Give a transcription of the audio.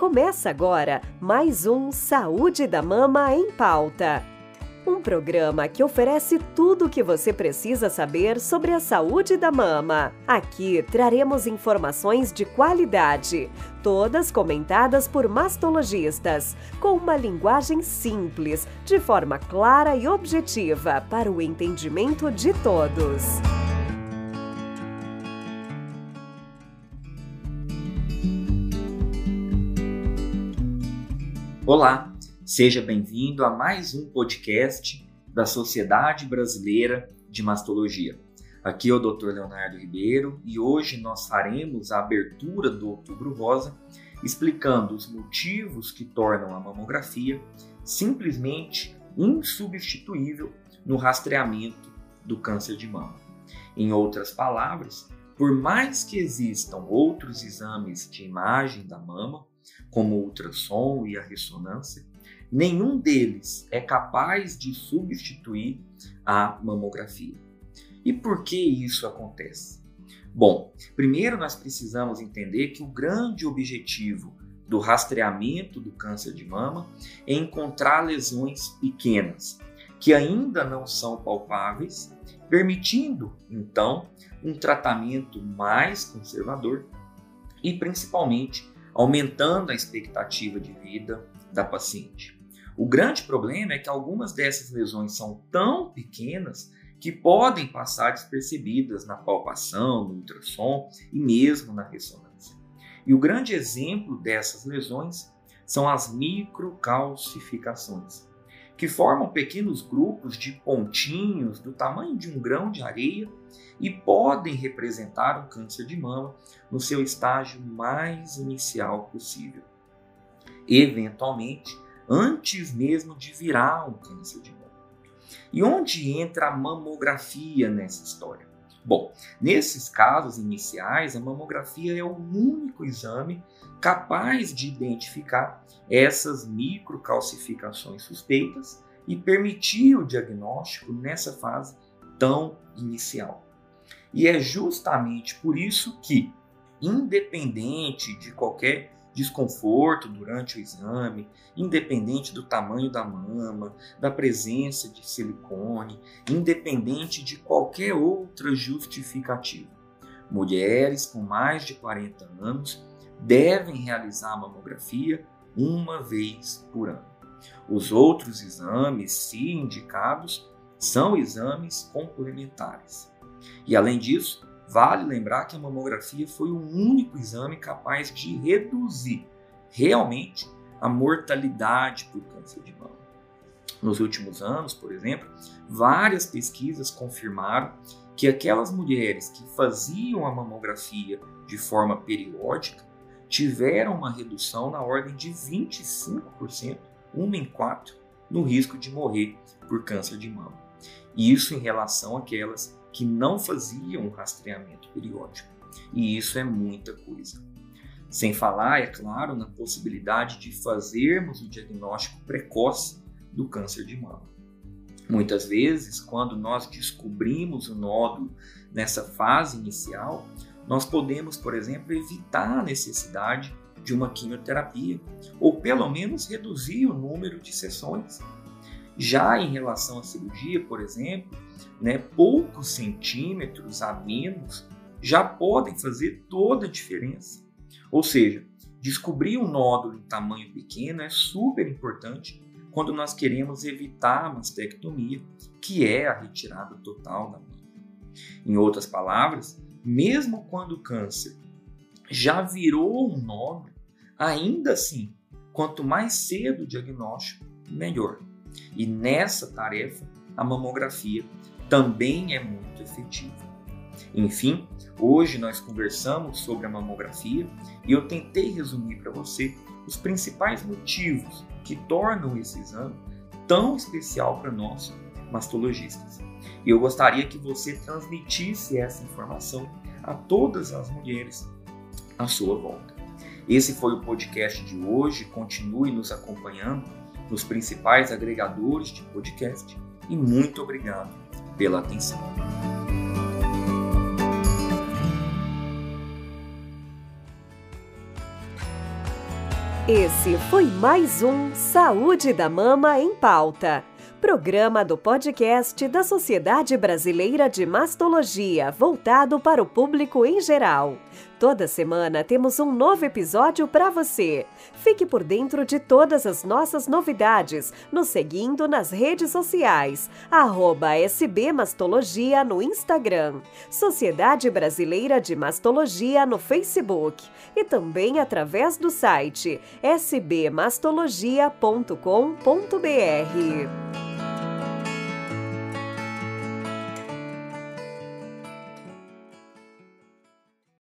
Começa agora mais um Saúde da Mama em Pauta. Um programa que oferece tudo o que você precisa saber sobre a saúde da mama. Aqui traremos informações de qualidade, todas comentadas por mastologistas, com uma linguagem simples, de forma clara e objetiva para o entendimento de todos. Olá, seja bem-vindo a mais um podcast da Sociedade Brasileira de Mastologia. Aqui é o Dr. Leonardo Ribeiro e hoje nós faremos a abertura do Outubro Rosa explicando os motivos que tornam a mamografia simplesmente insubstituível no rastreamento do câncer de mama. Em outras palavras, por mais que existam outros exames de imagem da mama, como o ultrassom e a ressonância, nenhum deles é capaz de substituir a mamografia. E por que isso acontece? Bom, primeiro nós precisamos entender que o grande objetivo do rastreamento do câncer de mama é encontrar lesões pequenas, que ainda não são palpáveis, permitindo então um tratamento mais conservador e principalmente aumentando a expectativa de vida da paciente. O grande problema é que algumas dessas lesões são tão pequenas que podem passar despercebidas na palpação, no ultrassom e mesmo na ressonância. E o grande exemplo dessas lesões são as microcalcificações, que formam pequenos grupos de pontinhos do tamanho de um grão de areia e podem representar o câncer de mama no seu estágio mais inicial possível. Eventualmente, antes mesmo de virar um câncer de mama. E onde entra a mamografia nessa história? Bom, nesses casos iniciais, a mamografia é o único exame capaz de identificar essas microcalcificações suspeitas e permitir o diagnóstico nessa fase tão inicial. E é justamente por isso que, independente de qualquer desconforto durante o exame, independente do tamanho da mama, da presença de silicone, independente de qualquer outra justificativa. Mulheres com mais de 40 anos devem realizar a mamografia uma vez por ano. Os outros exames, se indicados, são exames complementares. E além disso, vale lembrar que a mamografia foi o único exame capaz de reduzir realmente a mortalidade por câncer de mama. Nos últimos anos, por exemplo, várias pesquisas confirmaram que aquelas mulheres que faziam a mamografia de forma periódica tiveram uma redução na ordem de 25%, uma em quatro, no risco de morrer por câncer de mama. Isso em relação àquelas que não faziam rastreamento periódico. E isso é muita coisa. Sem falar, é claro, na possibilidade de fazermos o diagnóstico precoce do câncer de mama. Muitas vezes, quando nós descobrimos o nódulo nessa fase inicial, nós podemos, por exemplo, evitar a necessidade de uma quimioterapia, ou pelo menos reduzir o número de sessões. Já em relação à cirurgia, por exemplo, né, poucos centímetros a menos já podem fazer toda a diferença. Ou seja, descobrir um nódulo em tamanho pequeno é super importante quando nós queremos evitar a mastectomia, que é a retirada total da mama. Em outras palavras, mesmo quando o câncer já virou um nódulo, ainda assim, quanto mais cedo o diagnóstico, melhor. E nessa tarefa, a mamografia também é muito efetiva. Enfim, hoje nós conversamos sobre a mamografia e eu tentei resumir para você os principais motivos que tornam esse exame tão especial para nós mastologistas. E eu gostaria que você transmitisse essa informação a todas as mulheres à sua volta. Esse foi o podcast de hoje. Continue nos acompanhando nos principais agregadores de podcast e muito obrigado pela atenção. Esse foi mais um Saúde da Mama em Pauta. Programa do podcast da Sociedade Brasileira de Mastologia, voltado para o público em geral. Toda semana temos um novo episódio para você. Fique por dentro de todas as nossas novidades, nos seguindo nas redes sociais, SBMastologia no Instagram, Sociedade Brasileira de Mastologia no Facebook e também através do site sbmastologia.com.br.